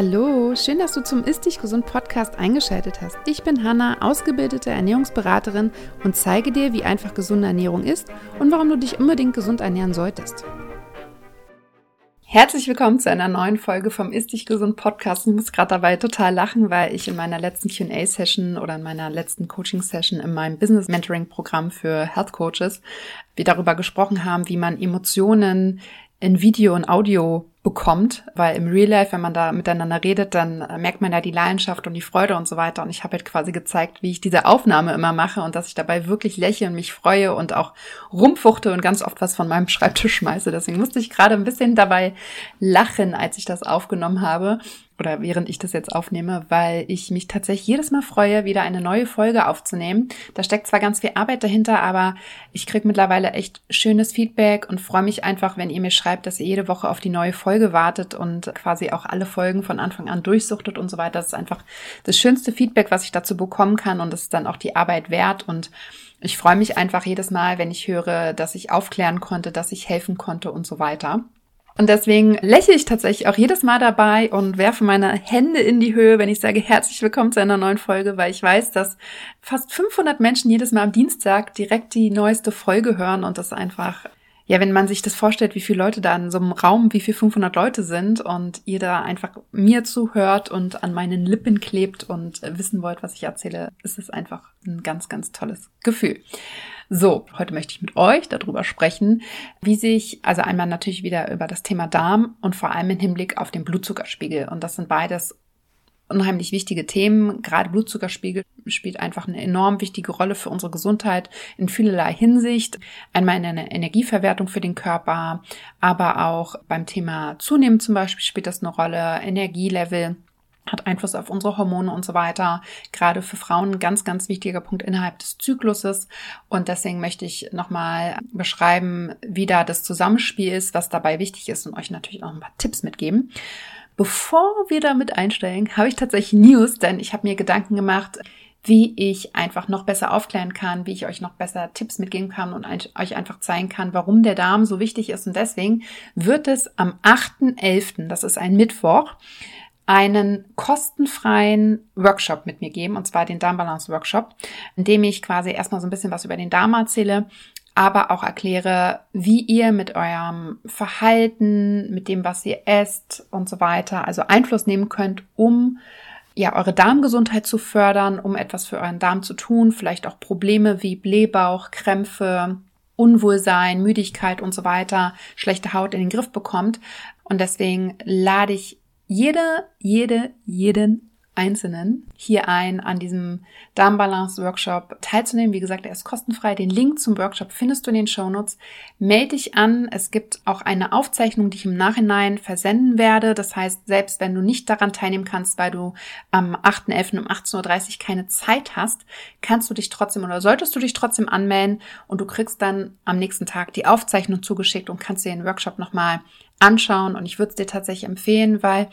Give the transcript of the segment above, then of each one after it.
Hallo, schön, dass du zum Ist Dich Gesund Podcast eingeschaltet hast. Ich bin Hanna, ausgebildete Ernährungsberaterin und zeige dir, wie einfach gesunde Ernährung ist und warum du dich unbedingt gesund ernähren solltest. Herzlich willkommen zu einer neuen Folge vom Ist Dich Gesund Podcast. Ich muss gerade dabei total lachen, weil ich in meiner letzten Q&A-Session oder in meiner letzten Coaching-Session in meinem Business Mentoring-Programm für Health Coaches wir darüber gesprochen haben, wie man Emotionen in Video und Audio bekommt, weil im Real Life, wenn man da miteinander redet, dann merkt man ja die Leidenschaft und die Freude und so weiter. Und ich habe halt quasi gezeigt, wie ich diese Aufnahme immer mache und dass ich dabei wirklich lächle und mich freue und auch rumfuchte und ganz oft was von meinem Schreibtisch schmeiße. Deswegen musste ich gerade ein bisschen dabei lachen, als ich das aufgenommen habe oder während ich das jetzt aufnehme, weil ich mich tatsächlich jedes Mal freue, wieder eine neue Folge aufzunehmen. Da steckt zwar ganz viel Arbeit dahinter, aber ich kriege mittlerweile echt schönes Feedback und freue mich einfach, wenn ihr mir schreibt, dass ihr jede Woche auf die neue Folge wartet und quasi auch alle Folgen von Anfang an durchsuchtet und so weiter. Das ist einfach das schönste Feedback, was ich dazu bekommen kann und das ist dann auch die Arbeit wert und ich freue mich einfach jedes Mal, wenn ich höre, dass ich aufklären konnte, dass ich helfen konnte und so weiter. Und deswegen lächle ich tatsächlich auch jedes Mal dabei und werfe meine Hände in die Höhe, wenn ich sage herzlich willkommen zu einer neuen Folge, weil ich weiß, dass fast 500 Menschen jedes Mal am Dienstag direkt die neueste Folge hören und das einfach ja, wenn man sich das vorstellt, wie viele Leute da in so einem Raum, wie viel 500 Leute sind und ihr da einfach mir zuhört und an meinen Lippen klebt und wissen wollt, was ich erzähle, ist es einfach ein ganz, ganz tolles Gefühl. So, heute möchte ich mit euch darüber sprechen, wie sich, also einmal natürlich wieder über das Thema Darm und vor allem im Hinblick auf den Blutzuckerspiegel. Und das sind beides unheimlich wichtige Themen. Gerade Blutzuckerspiegel spielt einfach eine enorm wichtige Rolle für unsere Gesundheit in vielerlei Hinsicht. Einmal in einer Energieverwertung für den Körper, aber auch beim Thema Zunehmen zum Beispiel spielt das eine Rolle, Energielevel hat Einfluss auf unsere Hormone und so weiter. Gerade für Frauen ein ganz, ganz wichtiger Punkt innerhalb des Zykluses. Und deswegen möchte ich nochmal beschreiben, wie da das Zusammenspiel ist, was dabei wichtig ist und euch natürlich auch ein paar Tipps mitgeben. Bevor wir damit einsteigen, habe ich tatsächlich News, denn ich habe mir Gedanken gemacht, wie ich einfach noch besser aufklären kann, wie ich euch noch besser Tipps mitgeben kann und euch einfach zeigen kann, warum der Darm so wichtig ist. Und deswegen wird es am 8.11., das ist ein Mittwoch, einen kostenfreien Workshop mit mir geben, und zwar den Darmbalance Workshop, in dem ich quasi erstmal so ein bisschen was über den Darm erzähle, aber auch erkläre, wie ihr mit eurem Verhalten, mit dem, was ihr esst und so weiter, also Einfluss nehmen könnt, um ja, eure Darmgesundheit zu fördern, um etwas für euren Darm zu tun, vielleicht auch Probleme wie Blähbauch, Krämpfe, Unwohlsein, Müdigkeit und so weiter, schlechte Haut in den Griff bekommt. Und deswegen lade ich jede, jede, jeden Einzelnen hier ein, an diesem Darmbalance-Workshop teilzunehmen. Wie gesagt, er ist kostenfrei. Den Link zum Workshop findest du in den Shownotes. Melde dich an. Es gibt auch eine Aufzeichnung, die ich im Nachhinein versenden werde. Das heißt, selbst wenn du nicht daran teilnehmen kannst, weil du am 8.11. um 18.30 Uhr keine Zeit hast, kannst du dich trotzdem oder solltest du dich trotzdem anmelden und du kriegst dann am nächsten Tag die Aufzeichnung zugeschickt und kannst dir den Workshop nochmal anschauen. Und ich würde es dir tatsächlich empfehlen, weil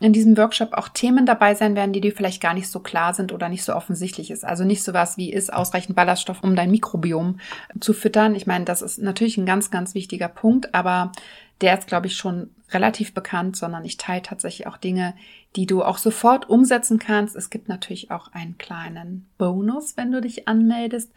in diesem Workshop auch Themen dabei sein werden, die dir vielleicht gar nicht so klar sind oder nicht so offensichtlich ist. Also nicht sowas wie ist ausreichend Ballaststoff, um dein Mikrobiom zu füttern. Ich meine, das ist natürlich ein ganz, ganz wichtiger Punkt, aber der ist, glaube ich, schon relativ bekannt, sondern ich teile tatsächlich auch Dinge, die du auch sofort umsetzen kannst. Es gibt natürlich auch einen kleinen Bonus, wenn du dich anmeldest.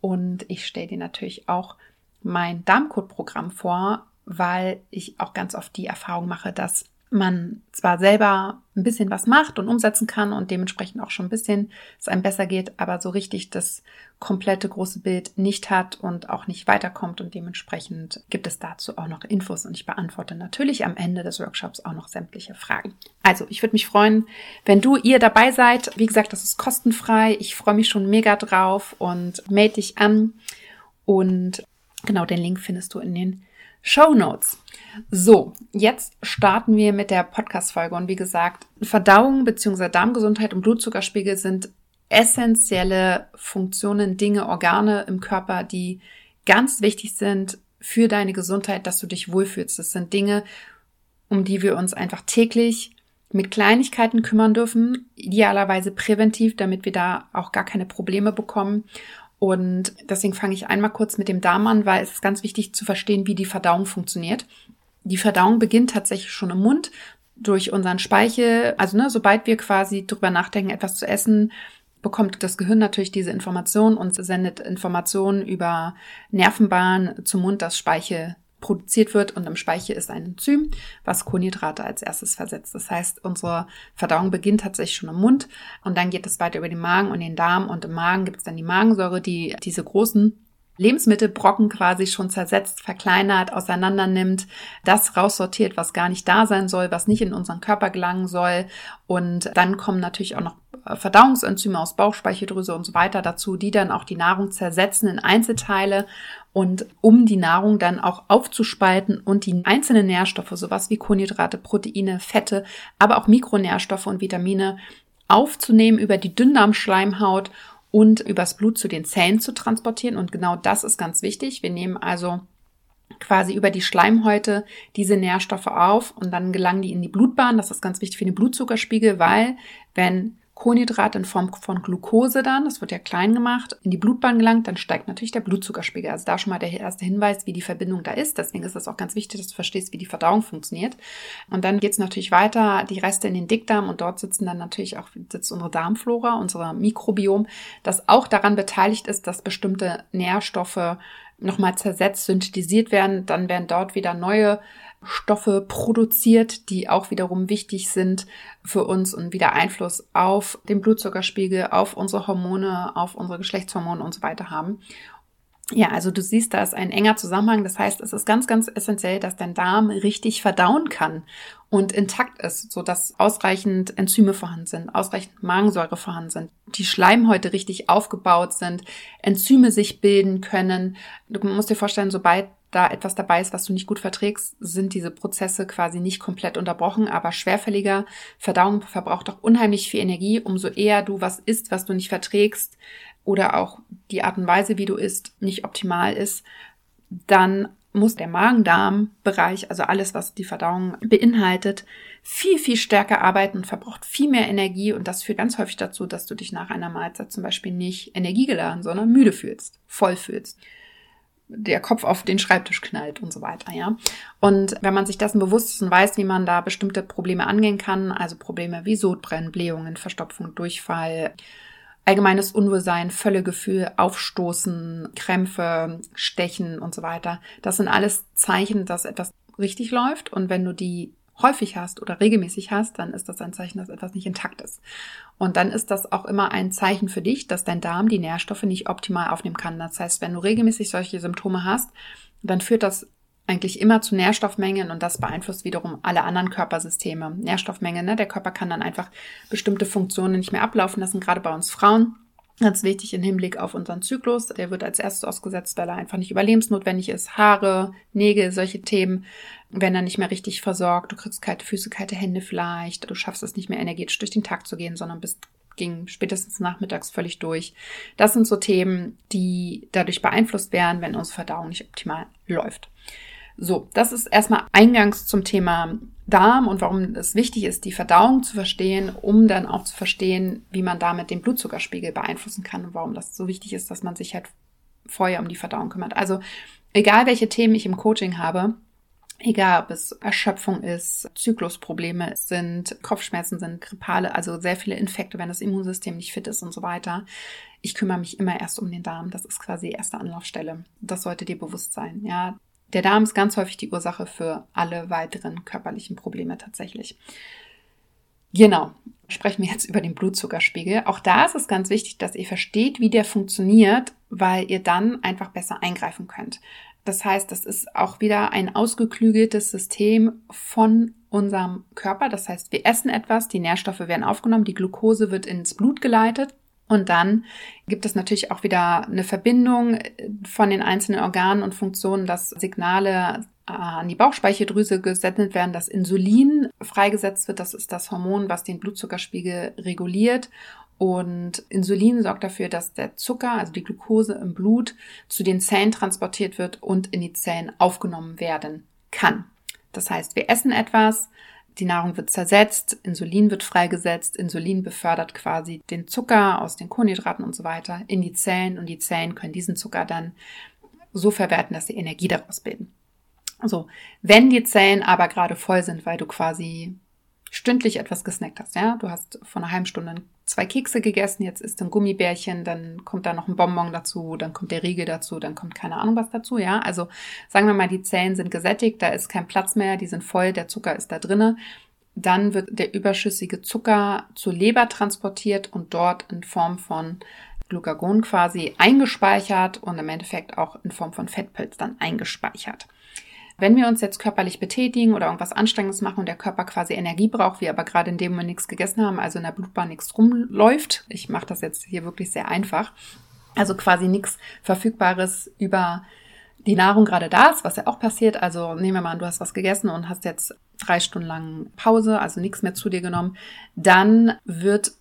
Und ich stelle dir natürlich auch mein Darmcode-Programm vor, weil ich auch ganz oft die Erfahrung mache, dass man zwar selber ein bisschen was macht und umsetzen kann und dementsprechend auch schon ein bisschen es einem besser geht, aber so richtig das komplette große Bild nicht hat und auch nicht weiterkommt und dementsprechend gibt es dazu auch noch Infos und ich beantworte natürlich am Ende des Workshops auch noch sämtliche Fragen. Also, ich würde mich freuen, wenn du ihr dabei seid. Wie gesagt, das ist kostenfrei. Ich freue mich schon mega drauf und melde dich an und genau den Link findest du in den Show Notes. So, jetzt starten wir mit der Podcast-Folge. Und wie gesagt, Verdauung bzw. Darmgesundheit und Blutzuckerspiegel sind essentielle Funktionen, Dinge, Organe im Körper, die ganz wichtig sind für deine Gesundheit, dass du dich wohlfühlst. Das sind Dinge, um die wir uns einfach täglich mit Kleinigkeiten kümmern dürfen, idealerweise präventiv, damit wir da auch gar keine Probleme bekommen. Und deswegen fange ich einmal kurz mit dem Darm an, weil es ist ganz wichtig zu verstehen, wie die Verdauung funktioniert. Die Verdauung beginnt tatsächlich schon im Mund. durch unseren Speichel, also ne, sobald wir quasi drüber nachdenken, etwas zu essen, bekommt das Gehirn natürlich diese Information und sendet Informationen über Nervenbahn zum Mund, dass Speichel produziert wird und im Speichel ist ein Enzym, was Kohlenhydrate als erstes versetzt. Das heißt, unsere Verdauung beginnt tatsächlich schon im Mund und dann geht es weiter über den Magen und den Darm und im Magen gibt es dann die Magensäure, die diese großen Lebensmittelbrocken quasi schon zersetzt, verkleinert, auseinander nimmt, das raussortiert, was gar nicht da sein soll, was nicht in unseren Körper gelangen soll. Und dann kommen natürlich auch noch äh, Verdauungsenzyme aus Bauchspeicheldrüse und so weiter dazu, die dann auch die Nahrung zersetzen in Einzelteile und um die Nahrung dann auch aufzuspalten und die einzelnen Nährstoffe, sowas wie Kohlenhydrate, Proteine, Fette, aber auch Mikronährstoffe und Vitamine aufzunehmen über die Dünndarmschleimhaut und übers Blut zu den Zellen zu transportieren. Und genau das ist ganz wichtig. Wir nehmen also quasi über die Schleimhäute diese Nährstoffe auf und dann gelangen die in die Blutbahn. Das ist ganz wichtig für den Blutzuckerspiegel, weil wenn Kohlenhydrat in Form von Glucose dann, das wird ja klein gemacht, in die Blutbahn gelangt, dann steigt natürlich der Blutzuckerspiegel. Also da schon mal der erste Hinweis, wie die Verbindung da ist. Deswegen ist es auch ganz wichtig, dass du verstehst, wie die Verdauung funktioniert. Und dann geht es natürlich weiter, die Reste in den Dickdarm und dort sitzen dann natürlich auch sitzt unsere Darmflora, unser Mikrobiom, das auch daran beteiligt ist, dass bestimmte Nährstoffe nochmal zersetzt, synthetisiert werden. Dann werden dort wieder neue Stoffe produziert, die auch wiederum wichtig sind für uns und wieder Einfluss auf den Blutzuckerspiegel, auf unsere Hormone, auf unsere Geschlechtshormone und so weiter haben. Ja, also du siehst, da ist ein enger Zusammenhang. Das heißt, es ist ganz, ganz essentiell, dass dein Darm richtig verdauen kann und intakt ist, so dass ausreichend Enzyme vorhanden sind, ausreichend Magensäure vorhanden sind, die Schleimhäute richtig aufgebaut sind, Enzyme sich bilden können. Du musst dir vorstellen, sobald da etwas dabei ist, was du nicht gut verträgst, sind diese Prozesse quasi nicht komplett unterbrochen, aber schwerfälliger Verdauung verbraucht auch unheimlich viel Energie. Umso eher du was isst, was du nicht verträgst oder auch die Art und Weise, wie du isst, nicht optimal ist, dann muss der Magen-Darm-Bereich, also alles, was die Verdauung beinhaltet, viel, viel stärker arbeiten und verbraucht viel mehr Energie. Und das führt ganz häufig dazu, dass du dich nach einer Mahlzeit zum Beispiel nicht energiegeladen, sondern müde fühlst, voll fühlst der Kopf auf den Schreibtisch knallt und so weiter, ja. Und wenn man sich dessen bewusst ist und weiß, wie man da bestimmte Probleme angehen kann, also Probleme wie Sodbrennen, Blähungen, Verstopfung, Durchfall, allgemeines Unwohlsein, Völlegefühl, Aufstoßen, Krämpfe, Stechen und so weiter, das sind alles Zeichen, dass etwas richtig läuft. Und wenn du die häufig hast oder regelmäßig hast, dann ist das ein Zeichen, dass etwas nicht intakt ist. Und dann ist das auch immer ein Zeichen für dich, dass dein Darm die Nährstoffe nicht optimal aufnehmen kann. Das heißt, wenn du regelmäßig solche Symptome hast, dann führt das eigentlich immer zu Nährstoffmengen und das beeinflusst wiederum alle anderen Körpersysteme. Nährstoffmenge, ne? Der Körper kann dann einfach bestimmte Funktionen nicht mehr ablaufen lassen, gerade bei uns Frauen. Ganz wichtig im Hinblick auf unseren Zyklus. Der wird als erstes ausgesetzt, weil er einfach nicht überlebensnotwendig ist. Haare, Nägel, solche Themen werden dann nicht mehr richtig versorgt. Du kriegst kalte Füße, kalte Hände vielleicht. Du schaffst es nicht mehr energetisch durch den Tag zu gehen, sondern bist ging spätestens nachmittags völlig durch. Das sind so Themen, die dadurch beeinflusst werden, wenn unsere Verdauung nicht optimal läuft. So, das ist erstmal eingangs zum Thema Darm und warum es wichtig ist, die Verdauung zu verstehen, um dann auch zu verstehen, wie man damit den Blutzuckerspiegel beeinflussen kann und warum das so wichtig ist, dass man sich halt vorher um die Verdauung kümmert. Also egal welche Themen ich im Coaching habe, egal ob es Erschöpfung ist, Zyklusprobleme sind, Kopfschmerzen sind, Grippale, also sehr viele Infekte, wenn das Immunsystem nicht fit ist und so weiter. Ich kümmere mich immer erst um den Darm. Das ist quasi die erste Anlaufstelle. Das sollte dir bewusst sein. Ja, der Darm ist ganz häufig die Ursache für alle weiteren körperlichen Probleme tatsächlich. Genau. Sprechen wir jetzt über den Blutzuckerspiegel. Auch da ist es ganz wichtig, dass ihr versteht, wie der funktioniert, weil ihr dann einfach besser eingreifen könnt. Das heißt, das ist auch wieder ein ausgeklügeltes System von unserem Körper. Das heißt, wir essen etwas, die Nährstoffe werden aufgenommen, die Glucose wird ins Blut geleitet und dann gibt es natürlich auch wieder eine Verbindung äh, von den einzelnen Organen und Funktionen, dass Signale äh, an die Bauchspeicheldrüse gesendet werden, dass Insulin freigesetzt wird. Das ist das Hormon, was den Blutzuckerspiegel reguliert. Und Insulin sorgt dafür, dass der Zucker, also die Glucose im Blut, zu den Zellen transportiert wird und in die Zellen aufgenommen werden kann. Das heißt, wir essen etwas, die Nahrung wird zersetzt, Insulin wird freigesetzt, Insulin befördert quasi den Zucker aus den Kohlenhydraten und so weiter in die Zellen und die Zellen können diesen Zucker dann so verwerten, dass sie Energie daraus bilden. Also, wenn die Zellen aber gerade voll sind, weil du quasi stündlich etwas gesnackt hast, ja, du hast vor einer halben Stunde zwei Kekse gegessen, jetzt ist ein Gummibärchen, dann kommt da noch ein Bonbon dazu, dann kommt der Riegel dazu, dann kommt keine Ahnung was dazu, ja. Also sagen wir mal, die Zellen sind gesättigt, da ist kein Platz mehr, die sind voll, der Zucker ist da drinne. Dann wird der überschüssige Zucker zur Leber transportiert und dort in Form von Glucagon quasi eingespeichert und im Endeffekt auch in Form von Fettpilz dann eingespeichert. Wenn wir uns jetzt körperlich betätigen oder irgendwas Anstrengendes machen und der Körper quasi Energie braucht, wir aber gerade in dem Moment nichts gegessen haben, also in der Blutbahn nichts rumläuft, ich mache das jetzt hier wirklich sehr einfach, also quasi nichts Verfügbares über die Nahrung gerade da ist, was ja auch passiert. Also nehmen wir mal an, du hast was gegessen und hast jetzt drei Stunden lang Pause, also nichts mehr zu dir genommen, dann wird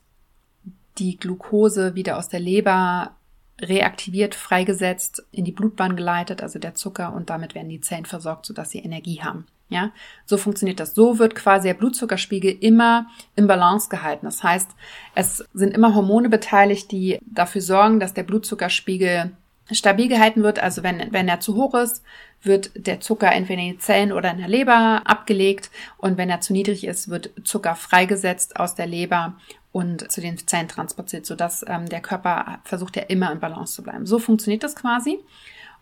die Glucose wieder aus der Leber reaktiviert, freigesetzt, in die Blutbahn geleitet, also der Zucker, und damit werden die Zellen versorgt, sodass sie Energie haben. Ja, so funktioniert das. So wird quasi der Blutzuckerspiegel immer im Balance gehalten. Das heißt, es sind immer Hormone beteiligt, die dafür sorgen, dass der Blutzuckerspiegel stabil gehalten wird. Also wenn, wenn er zu hoch ist, wird der Zucker entweder in die Zellen oder in der Leber abgelegt. Und wenn er zu niedrig ist, wird Zucker freigesetzt aus der Leber und zu den Zellen transportiert, sodass ähm, der Körper versucht ja immer in Balance zu bleiben. So funktioniert das quasi.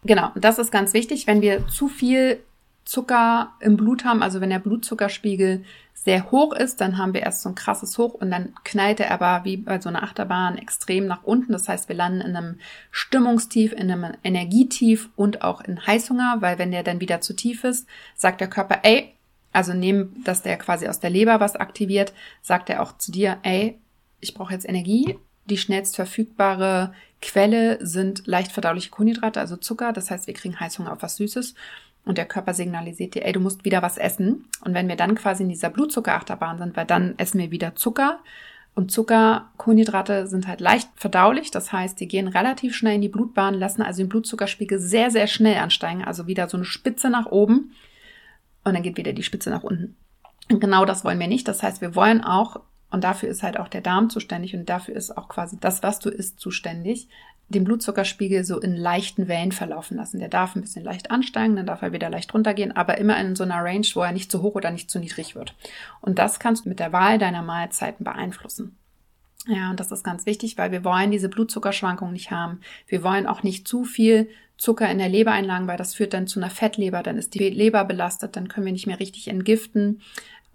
Genau, das ist ganz wichtig. Wenn wir zu viel Zucker im Blut haben, also wenn der Blutzuckerspiegel sehr hoch ist, dann haben wir erst so ein krasses Hoch und dann knallt er aber wie bei so einer Achterbahn extrem nach unten. Das heißt, wir landen in einem Stimmungstief, in einem Energietief und auch in Heißhunger, weil wenn der dann wieder zu tief ist, sagt der Körper, ey, also neben, dass der quasi aus der Leber was aktiviert, sagt er auch zu dir, ey, ich brauche jetzt Energie. Die schnellst verfügbare Quelle sind leicht verdauliche Kohlenhydrate, also Zucker. Das heißt, wir kriegen Heißhunger auf was Süßes. Und der Körper signalisiert dir, ey, du musst wieder was essen. Und wenn wir dann quasi in dieser Blutzuckerachterbahn sind, weil dann essen wir wieder Zucker. Und Zucker, Kohlenhydrate sind halt leicht verdaulich. Das heißt, die gehen relativ schnell in die Blutbahn, lassen also den Blutzuckerspiegel sehr, sehr schnell ansteigen. Also wieder so eine Spitze nach oben und dann geht wieder die Spitze nach unten. Und genau das wollen wir nicht. Das heißt, wir wollen auch, und dafür ist halt auch der Darm zuständig und dafür ist auch quasi das, was du isst, zuständig, den Blutzuckerspiegel so in leichten Wellen verlaufen lassen. Der darf ein bisschen leicht ansteigen, dann darf er wieder leicht runtergehen, aber immer in so einer Range, wo er nicht zu hoch oder nicht zu niedrig wird. Und das kannst du mit der Wahl deiner Mahlzeiten beeinflussen. Ja, und das ist ganz wichtig, weil wir wollen diese Blutzuckerschwankung nicht haben. Wir wollen auch nicht zu viel Zucker in der Leber einlagen, weil das führt dann zu einer Fettleber, dann ist die Leber belastet, dann können wir nicht mehr richtig entgiften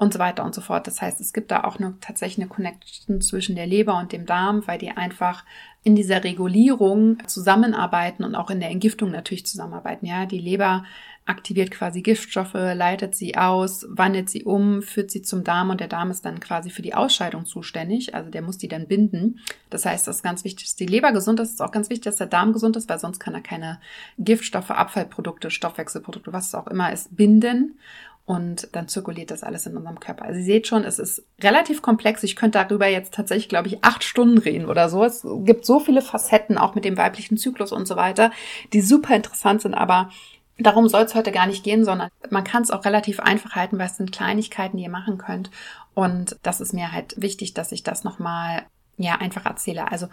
und so weiter und so fort. Das heißt, es gibt da auch eine, tatsächlich eine Connection zwischen der Leber und dem Darm, weil die einfach in dieser Regulierung zusammenarbeiten und auch in der Entgiftung natürlich zusammenarbeiten. Ja, die Leber aktiviert quasi Giftstoffe, leitet sie aus, wandelt sie um, führt sie zum Darm und der Darm ist dann quasi für die Ausscheidung zuständig. Also der muss die dann binden. Das heißt, das ist ganz wichtig, dass die Leber gesund ist. Es ist auch ganz wichtig, dass der Darm gesund ist, weil sonst kann er keine Giftstoffe, Abfallprodukte, Stoffwechselprodukte, was es auch immer ist, binden und dann zirkuliert das alles in unserem Körper. Also ihr seht schon, es ist relativ komplex. Ich könnte darüber jetzt tatsächlich, glaube ich, acht Stunden reden oder so. Es gibt so viele Facetten, auch mit dem weiblichen Zyklus und so weiter, die super interessant sind, aber darum soll es heute gar nicht gehen, sondern man kann es auch relativ einfach halten, weil es sind Kleinigkeiten, die ihr machen könnt. Und das ist mir halt wichtig, dass ich das nochmal ja, einfach erzähle. Also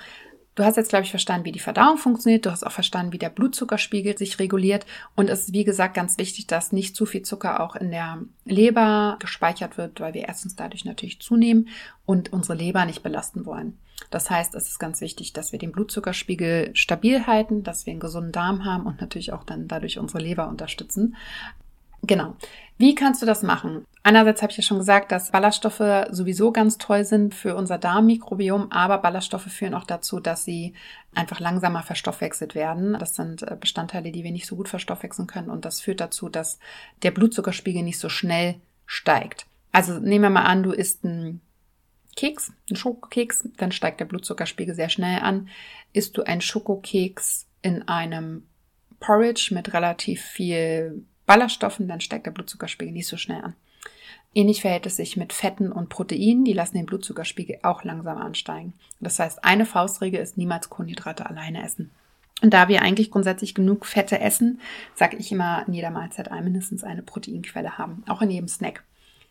Du hast jetzt, glaube ich, verstanden, wie die Verdauung funktioniert. Du hast auch verstanden, wie der Blutzuckerspiegel sich reguliert. Und es ist, wie gesagt, ganz wichtig, dass nicht zu viel Zucker auch in der Leber gespeichert wird, weil wir erstens dadurch natürlich zunehmen und unsere Leber nicht belasten wollen. Das heißt, es ist ganz wichtig, dass wir den Blutzuckerspiegel stabil halten, dass wir einen gesunden Darm haben und natürlich auch dann dadurch unsere Leber unterstützen. Genau. Wie kannst du das machen? Einerseits habe ich ja schon gesagt, dass Ballaststoffe sowieso ganz toll sind für unser Darmmikrobiom, aber Ballaststoffe führen auch dazu, dass sie einfach langsamer verstoffwechselt werden. Das sind äh, Bestandteile, die wir nicht so gut verstoffwechseln können und das führt dazu, dass der Blutzuckerspiegel nicht so schnell steigt. Also nehmen wir mal an, du isst einen Keks, einen Schokokeks, dann steigt der Blutzuckerspiegel sehr schnell an. Isst du einen Schokokeks in einem Porridge mit relativ viel Ballaststoffen, dann steigt der Blutzuckerspiegel nicht so schnell an. Ähnlich verhält es sich mit Fetten und Proteinen, die lassen den Blutzuckerspiegel auch langsam ansteigen. Das heißt, eine Faustregel ist niemals Kohlenhydrate alleine essen. Und da wir eigentlich grundsätzlich genug Fette essen, sage ich immer in jeder Mahlzeit ein, mindestens eine Proteinquelle haben, auch in jedem Snack,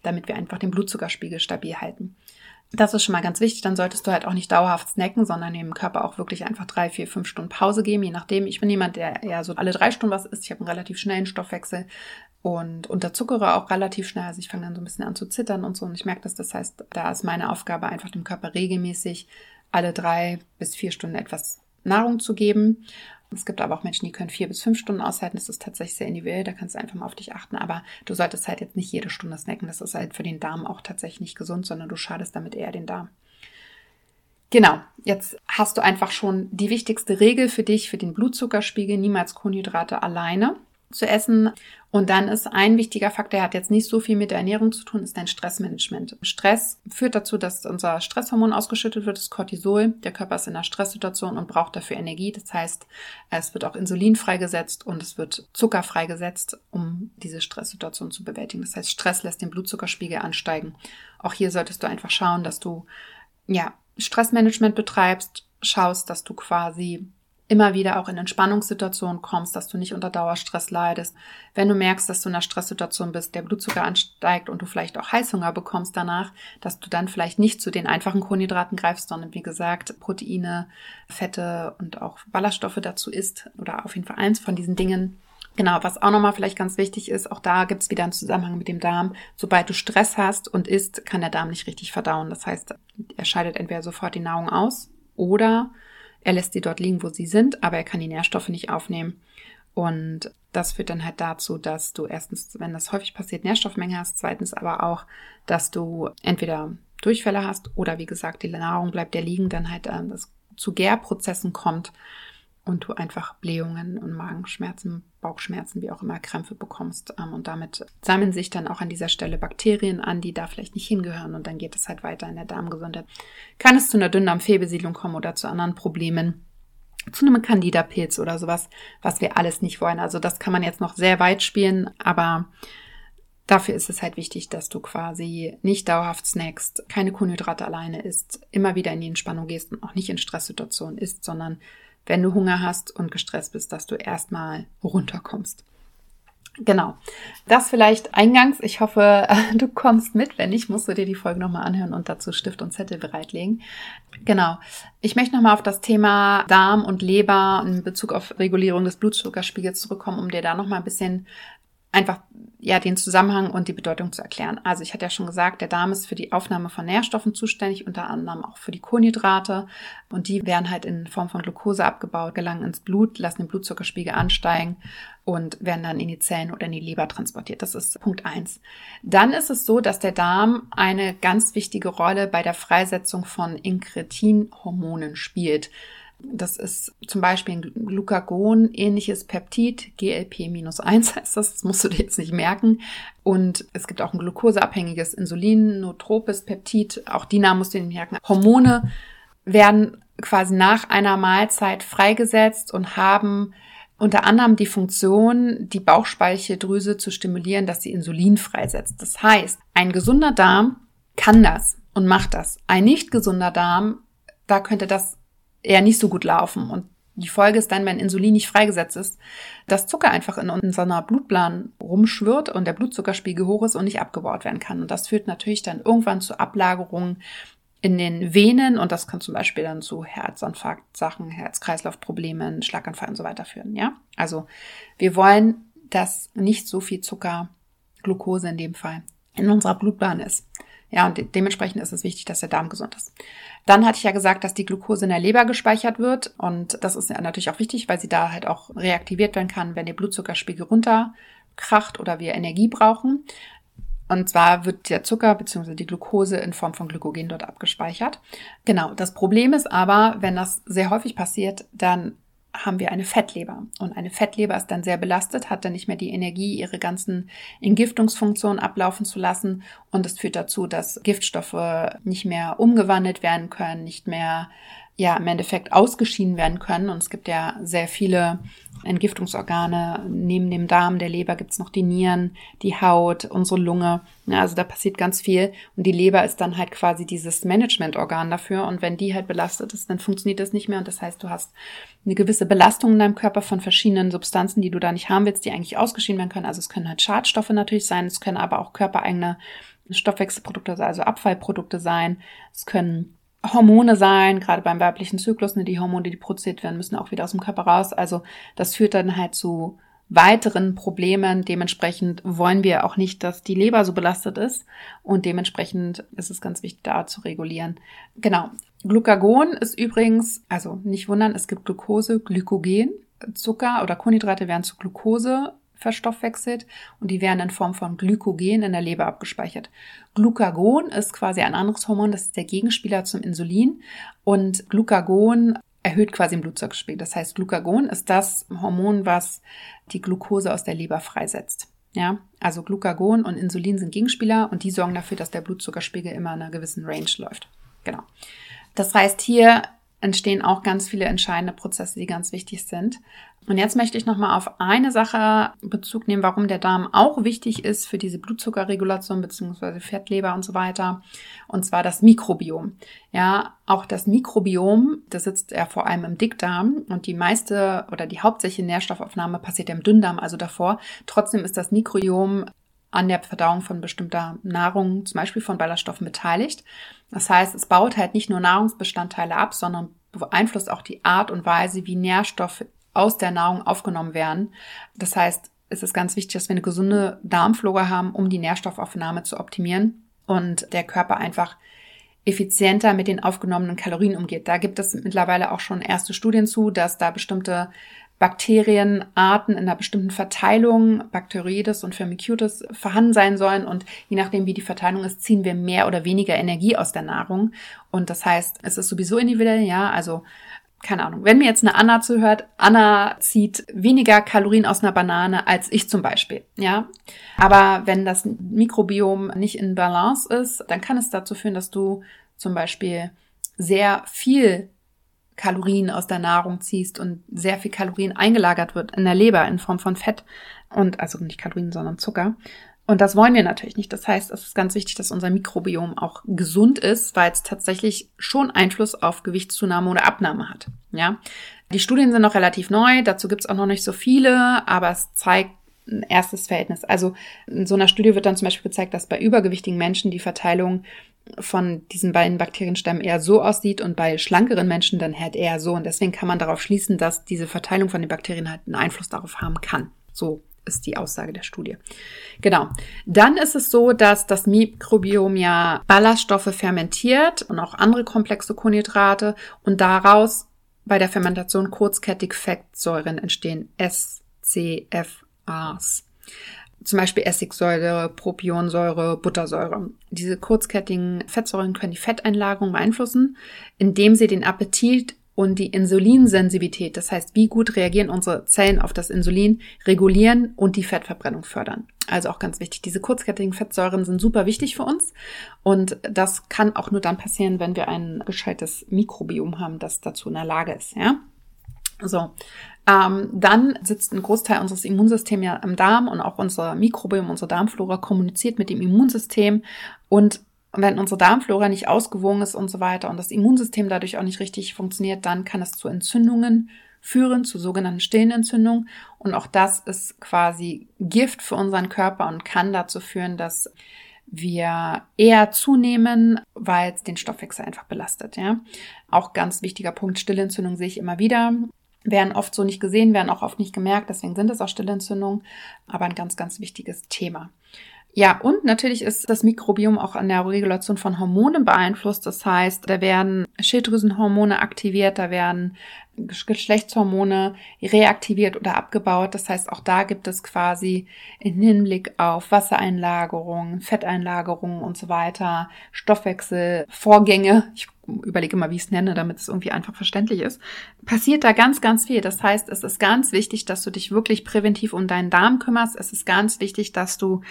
damit wir einfach den Blutzuckerspiegel stabil halten. Das ist schon mal ganz wichtig. Dann solltest du halt auch nicht dauerhaft snacken, sondern dem Körper auch wirklich einfach drei, vier, fünf Stunden Pause geben, je nachdem. Ich bin jemand, der eher so alle drei Stunden was isst. Ich habe einen relativ schnellen Stoffwechsel und unterzuckere auch relativ schnell. Also ich fange dann so ein bisschen an zu zittern und so. Und ich merke das. Das heißt, da ist meine Aufgabe einfach dem Körper regelmäßig alle drei bis vier Stunden etwas Nahrung zu geben. Es gibt aber auch Menschen, die können vier bis fünf Stunden aushalten. Das ist tatsächlich sehr individuell. Da kannst du einfach mal auf dich achten. Aber du solltest halt jetzt nicht jede Stunde snacken. Das ist halt für den Darm auch tatsächlich nicht gesund, sondern du schadest damit eher den Darm. Genau, jetzt hast du einfach schon die wichtigste Regel für dich, für den Blutzuckerspiegel, niemals Kohlenhydrate alleine zu essen. Und dann ist ein wichtiger Faktor, der hat jetzt nicht so viel mit der Ernährung zu tun, ist dein Stressmanagement. Stress führt dazu, dass unser Stresshormon ausgeschüttet wird, das Cortisol. Der Körper ist in einer Stresssituation und braucht dafür Energie. Das heißt, es wird auch Insulin freigesetzt und es wird Zucker freigesetzt, um diese Stresssituation zu bewältigen. Das heißt, Stress lässt den Blutzuckerspiegel ansteigen. Auch hier solltest du einfach schauen, dass du, ja, Stressmanagement betreibst, schaust, dass du quasi immer wieder auch in Entspannungssituationen kommst, dass du nicht unter Dauerstress leidest. Wenn du merkst, dass du in einer Stresssituation bist, der Blutzucker ansteigt und du vielleicht auch Heißhunger bekommst danach, dass du dann vielleicht nicht zu den einfachen Kohlenhydraten greifst, sondern wie gesagt Proteine, Fette und auch Ballaststoffe dazu isst oder auf jeden Fall eins von diesen Dingen. Genau, was auch nochmal vielleicht ganz wichtig ist, auch da gibt es wieder einen Zusammenhang mit dem Darm. Sobald du Stress hast und isst, kann der Darm nicht richtig verdauen. Das heißt, er scheidet entweder sofort die Nahrung aus oder er lässt sie dort liegen, wo sie sind, aber er kann die Nährstoffe nicht aufnehmen. Und das führt dann halt dazu, dass du erstens, wenn das häufig passiert, Nährstoffmenge hast, zweitens aber auch, dass du entweder Durchfälle hast oder wie gesagt, die Nahrung bleibt ja liegen, dann halt äh, das zu Gärprozessen kommt und du einfach Blähungen und Magenschmerzen, Bauchschmerzen, wie auch immer, Krämpfe bekommst. Ähm, und damit sammeln sich dann auch an dieser Stelle Bakterien an, die da vielleicht nicht hingehören. Und dann geht es halt weiter in der Darmgesundheit. Kann es zu einer Dünndarmfehlbesiedlung kommen oder zu anderen Problemen? Zu einem Candida-Pilz oder sowas, was wir alles nicht wollen. Also das kann man jetzt noch sehr weit spielen, aber Dafür ist es halt wichtig, dass du quasi nicht dauerhaft snackst, keine Kohlenhydrate alleine isst, immer wieder in die Entspannung gehst und auch nicht in Stresssituationen isst, sondern wenn du Hunger hast und gestresst bist, dass du erstmal runterkommst. Genau. Das vielleicht eingangs. Ich hoffe, du kommst mit. Wenn nicht, musst du dir die Folge nochmal anhören und dazu Stift und Zettel bereitlegen. Genau. Ich möchte nochmal auf das Thema Darm und Leber in Bezug auf Regulierung des Blutzuckerspiegels zurückkommen, um dir da nochmal ein bisschen einfach ja den Zusammenhang und die Bedeutung zu erklären. Also ich hatte ja schon gesagt, der Darm ist für die Aufnahme von Nährstoffen zuständig, unter anderem auch für die Kohlenhydrate und die werden halt in Form von Glucose abgebaut, gelangen ins Blut, lassen den Blutzuckerspiegel ansteigen und werden dann in die Zellen oder in die Leber transportiert. Das ist Punkt eins. Dann ist es so, dass der Darm eine ganz wichtige Rolle bei der Freisetzung von Inkretinhormonen spielt. Das ist zum Beispiel ein Glucagon-ähnliches Peptid, GLP-1 heißt das, das musst du dir jetzt nicht merken. Und es gibt auch ein glukoseabhängiges Insulin, notropes Peptid, auch die Namen musst du dir merken. Hormone werden quasi nach einer Mahlzeit freigesetzt und haben unter anderem die Funktion, die Bauchspeicheldrüse zu stimulieren, dass sie Insulin freisetzt. Das heißt, ein gesunder Darm kann das und macht das. Ein nicht gesunder Darm, da könnte das eher nicht so gut laufen. Und die Folge ist dann, wenn Insulin nicht freigesetzt ist, dass Zucker einfach in unserer Blutbahn rumschwirrt und der Blutzuckerspiegel hoch ist und nicht abgebaut werden kann. Und das führt natürlich dann irgendwann zu Ablagerungen in den Venen und das kann zum Beispiel dann zu Herzinfarkt-Sachen, Herz-Kreislauf-Problemen, Schlaganfall und so weiter führen. Ja, also wir wollen, dass nicht so viel Zucker, Glucose in dem Fall, in unserer Blutbahn ist. Ja, und de dementsprechend ist es wichtig, dass der Darm gesund ist. Dann hatte ich ja gesagt, dass die Glucose in der Leber gespeichert wird. Und das ist natürlich auch wichtig, weil sie da halt auch reaktiviert werden kann, wenn der Blutzuckerspiegel runterkracht oder wir Energie brauchen. Und zwar wird der Zucker bzw. die Glucose in Form von Glykogen dort abgespeichert. Genau. Das Problem ist aber, wenn das sehr häufig passiert, dann haben wir eine Fettleber. Und eine Fettleber ist dann sehr belastet, hat dann nicht mehr die Energie, ihre ganzen Entgiftungsfunktionen ablaufen zu lassen. Und es führt dazu, dass Giftstoffe nicht mehr umgewandelt werden können, nicht mehr ja im Endeffekt ausgeschieden werden können. Und es gibt ja sehr viele Entgiftungsorgane. Neben dem Darm, der Leber gibt's noch die Nieren, die Haut, unsere Lunge. Ja, also da passiert ganz viel. Und die Leber ist dann halt quasi dieses Managementorgan dafür. Und wenn die halt belastet ist, dann funktioniert das nicht mehr. Und das heißt, du hast eine gewisse Belastung in deinem Körper von verschiedenen Substanzen, die du da nicht haben willst, die eigentlich ausgeschieden werden können. Also es können halt Schadstoffe natürlich sein, es können aber auch körpereigene Stoffwechselprodukte, also Abfallprodukte sein. Es können Hormone sein, gerade beim weiblichen Zyklus, ne, die Hormone, die produziert werden, müssen auch wieder aus dem Körper raus. Also das führt dann halt zu weiteren Problemen. Dementsprechend wollen wir auch nicht, dass die Leber so belastet ist. Und dementsprechend ist es ganz wichtig, da zu regulieren. Genau. Glucagon ist übrigens, also nicht wundern, es gibt Glucose, Glykogen. Zucker oder Kohlenhydrate werden zu Glucose verstoffwechselt und die werden in Form von Glykogen in der Leber abgespeichert. Glucagon ist quasi ein anderes Hormon, das ist der Gegenspieler zum Insulin und Glucagon erhöht quasi den Blutzuckerspiegel. Das heißt, Glucagon ist das Hormon, was die Glucose aus der Leber freisetzt. Ja, also Glucagon und Insulin sind Gegenspieler und die sorgen dafür, dass der Blutzuckerspiegel immer in einer gewissen Range läuft. Genau. Das heißt, hier entstehen auch ganz viele entscheidende Prozesse, die ganz wichtig sind. Und jetzt möchte ich nochmal auf eine Sache Bezug nehmen, warum der Darm auch wichtig ist für diese Blutzuckerregulation beziehungsweise Fettleber und so weiter. Und zwar das Mikrobiom. Ja, auch das Mikrobiom, das sitzt ja vor allem im Dickdarm und die meiste oder die hauptsächliche Nährstoffaufnahme passiert ja im Dünndarm, also davor. Trotzdem ist das Mikrobiom an der Verdauung von bestimmter Nahrung, zum Beispiel von Ballaststoffen, beteiligt. Das heißt, es baut halt nicht nur Nahrungsbestandteile ab, sondern beeinflusst auch die Art und Weise, wie Nährstoffe aus der Nahrung aufgenommen werden. Das heißt, es ist ganz wichtig, dass wir eine gesunde Darmflora haben, um die Nährstoffaufnahme zu optimieren und der Körper einfach effizienter mit den aufgenommenen Kalorien umgeht. Da gibt es mittlerweile auch schon erste Studien zu, dass da bestimmte Bakterienarten in einer bestimmten Verteilung, Bacteroides und Firmicutes, vorhanden sein sollen. Und je nachdem, wie die Verteilung ist, ziehen wir mehr oder weniger Energie aus der Nahrung. Und das heißt, es ist sowieso individuell, ja, also keine Ahnung, wenn mir jetzt eine Anna zuhört, Anna zieht weniger Kalorien aus einer Banane als ich zum Beispiel, ja. Aber wenn das Mikrobiom nicht in Balance ist, dann kann es dazu führen, dass du zum Beispiel sehr viel Kalorien aus der Nahrung ziehst und sehr viel Kalorien eingelagert wird in der Leber in Form von Fett und also nicht Kalorien, sondern Zucker. Und das wollen wir natürlich nicht. Das heißt, es ist ganz wichtig, dass unser Mikrobiom auch gesund ist, weil es tatsächlich schon Einfluss auf Gewichtszunahme oder Abnahme hat. Ja, die Studien sind noch relativ neu. Dazu gibt es auch noch nicht so viele, aber es zeigt ein erstes Verhältnis. Also in so einer Studie wird dann zum Beispiel gezeigt, dass bei übergewichtigen Menschen die Verteilung von diesen beiden Bakterienstämmen eher so aussieht und bei schlankeren Menschen dann halt eher so. Und deswegen kann man darauf schließen, dass diese Verteilung von den Bakterien halt einen Einfluss darauf haben kann. So ist die Aussage der Studie. Genau. Dann ist es so, dass das Mikrobiom ja Ballaststoffe fermentiert und auch andere komplexe Kohlenhydrate und daraus bei der Fermentation kurzkettig Fettsäuren entstehen SCFAs. Zum Beispiel Essigsäure, Propionsäure, Buttersäure. Diese kurzkettigen Fettsäuren können die Fetteinlagerung beeinflussen, indem sie den Appetit und die Insulinsensitivität, das heißt, wie gut reagieren unsere Zellen auf das Insulin, regulieren und die Fettverbrennung fördern. Also auch ganz wichtig. Diese kurzkettigen Fettsäuren sind super wichtig für uns und das kann auch nur dann passieren, wenn wir ein gescheites Mikrobiom haben, das dazu in der Lage ist. Ja, so. Ähm, dann sitzt ein Großteil unseres Immunsystems ja im Darm und auch unser Mikrobiom, unsere Darmflora kommuniziert mit dem Immunsystem und und wenn unsere Darmflora nicht ausgewogen ist und so weiter und das Immunsystem dadurch auch nicht richtig funktioniert, dann kann es zu Entzündungen führen, zu sogenannten stillen Entzündungen. Und auch das ist quasi Gift für unseren Körper und kann dazu führen, dass wir eher zunehmen, weil es den Stoffwechsel einfach belastet. Ja, auch ganz wichtiger Punkt: Stillentzündung sehe ich immer wieder. Werden oft so nicht gesehen, werden auch oft nicht gemerkt, deswegen sind es auch Stillentzündungen, aber ein ganz, ganz wichtiges Thema. Ja, und natürlich ist das Mikrobiom auch an der Regulation von Hormonen beeinflusst. Das heißt, da werden Schilddrüsenhormone aktiviert, da werden Geschlechtshormone reaktiviert oder abgebaut. Das heißt, auch da gibt es quasi im Hinblick auf Wassereinlagerung, Fetteinlagerung und so weiter, Stoffwechselvorgänge. Ich überlege mal, wie ich es nenne, damit es irgendwie einfach verständlich ist. Passiert da ganz, ganz viel. Das heißt, es ist ganz wichtig, dass du dich wirklich präventiv um deinen Darm kümmerst. Es ist ganz wichtig, dass du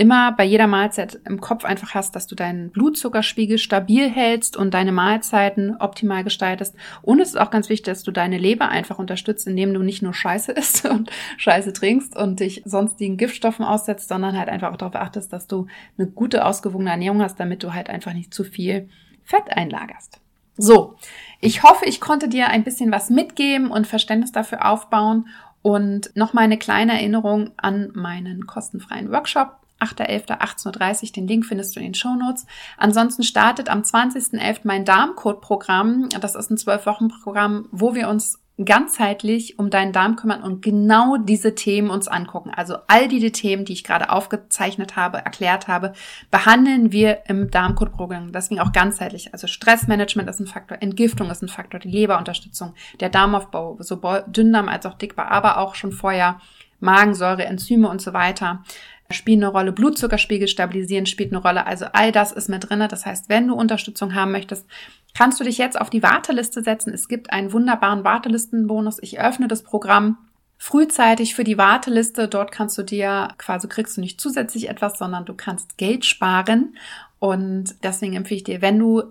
immer bei jeder Mahlzeit im Kopf einfach hast, dass du deinen Blutzuckerspiegel stabil hältst und deine Mahlzeiten optimal gestaltest. Und es ist auch ganz wichtig, dass du deine Leber einfach unterstützt, indem du nicht nur Scheiße isst und Scheiße trinkst und dich sonstigen Giftstoffen aussetzt, sondern halt einfach auch darauf achtest, dass du eine gute, ausgewogene Ernährung hast, damit du halt einfach nicht zu viel Fett einlagerst. So, ich hoffe, ich konnte dir ein bisschen was mitgeben und Verständnis dafür aufbauen. Und noch mal eine kleine Erinnerung an meinen kostenfreien Workshop 8.11.18.30 Uhr. Den Link findest du in den Show Notes. Ansonsten startet am 20.11. mein Darmcode-Programm. Das ist ein 12-Wochen-Programm, wo wir uns ganzheitlich um deinen Darm kümmern und genau diese Themen uns angucken. Also all die Themen, die ich gerade aufgezeichnet habe, erklärt habe, behandeln wir im Darmcode-Programm. Deswegen auch ganzheitlich. Also Stressmanagement ist ein Faktor, Entgiftung ist ein Faktor, die Leberunterstützung, der Darmaufbau, sowohl Dünndarm als auch Dickbar, aber auch schon vorher Magensäure, Enzyme und so weiter spielen eine Rolle. Blutzuckerspiegel stabilisieren spielt eine Rolle. Also all das ist mit drinne. Das heißt, wenn du Unterstützung haben möchtest, kannst du dich jetzt auf die Warteliste setzen. Es gibt einen wunderbaren Wartelistenbonus. Ich öffne das Programm frühzeitig für die Warteliste. Dort kannst du dir quasi kriegst du nicht zusätzlich etwas, sondern du kannst Geld sparen. Und deswegen empfehle ich dir, wenn du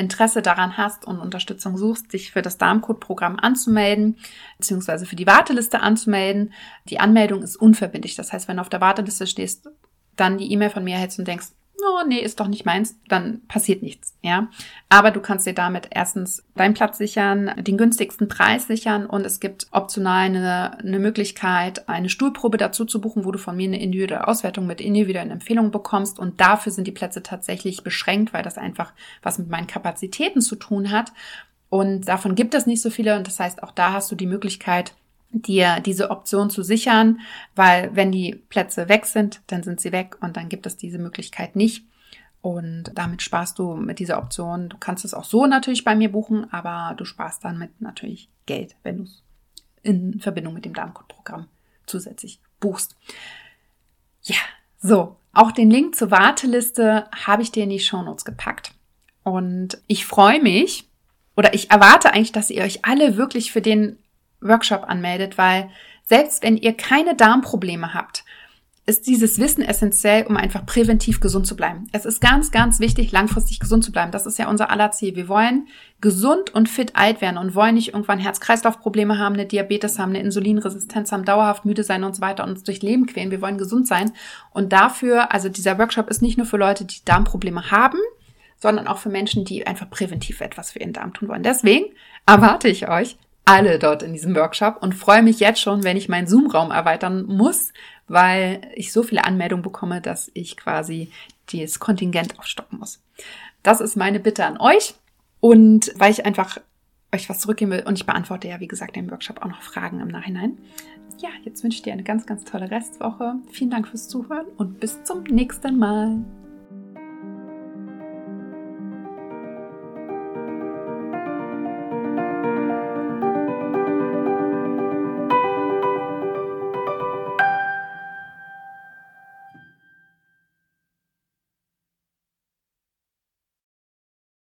Interesse daran hast und Unterstützung suchst, dich für das Darmcode-Programm anzumelden, beziehungsweise für die Warteliste anzumelden. Die Anmeldung ist unverbindlich. Das heißt, wenn du auf der Warteliste stehst, dann die E-Mail von mir hältst und denkst, oh nee, ist doch nicht meins, dann passiert nichts, ja. Aber du kannst dir damit erstens deinen Platz sichern, den günstigsten Preis sichern und es gibt optional eine, eine Möglichkeit, eine Stuhlprobe dazu zu buchen, wo du von mir eine individuelle Auswertung mit individuellen Empfehlungen bekommst und dafür sind die Plätze tatsächlich beschränkt, weil das einfach was mit meinen Kapazitäten zu tun hat. Und davon gibt es nicht so viele und das heißt, auch da hast du die Möglichkeit, dir diese Option zu sichern, weil wenn die Plätze weg sind, dann sind sie weg und dann gibt es diese Möglichkeit nicht. Und damit sparst du mit dieser Option, du kannst es auch so natürlich bei mir buchen, aber du sparst damit natürlich Geld, wenn du es in Verbindung mit dem Darmcode-Programm zusätzlich buchst. Ja, so, auch den Link zur Warteliste habe ich dir in die Shownotes gepackt. Und ich freue mich, oder ich erwarte eigentlich, dass ihr euch alle wirklich für den Workshop anmeldet, weil selbst wenn ihr keine Darmprobleme habt, ist dieses Wissen essentiell, um einfach präventiv gesund zu bleiben. Es ist ganz, ganz wichtig, langfristig gesund zu bleiben. Das ist ja unser aller Ziel. Wir wollen gesund und fit alt werden und wollen nicht irgendwann Herz-Kreislauf-Probleme haben, eine Diabetes haben, eine Insulinresistenz haben, dauerhaft müde sein und so weiter und uns durch Leben quälen. Wir wollen gesund sein. Und dafür, also dieser Workshop ist nicht nur für Leute, die Darmprobleme haben, sondern auch für Menschen, die einfach präventiv etwas für ihren Darm tun wollen. Deswegen erwarte ich euch alle dort in diesem Workshop und freue mich jetzt schon, wenn ich meinen Zoom-Raum erweitern muss, weil ich so viele Anmeldungen bekomme, dass ich quasi dieses Kontingent aufstocken muss. Das ist meine Bitte an euch und weil ich einfach euch was zurückgeben will und ich beantworte ja, wie gesagt, im Workshop auch noch Fragen im Nachhinein. Ja, jetzt wünsche ich dir eine ganz, ganz tolle Restwoche. Vielen Dank fürs Zuhören und bis zum nächsten Mal.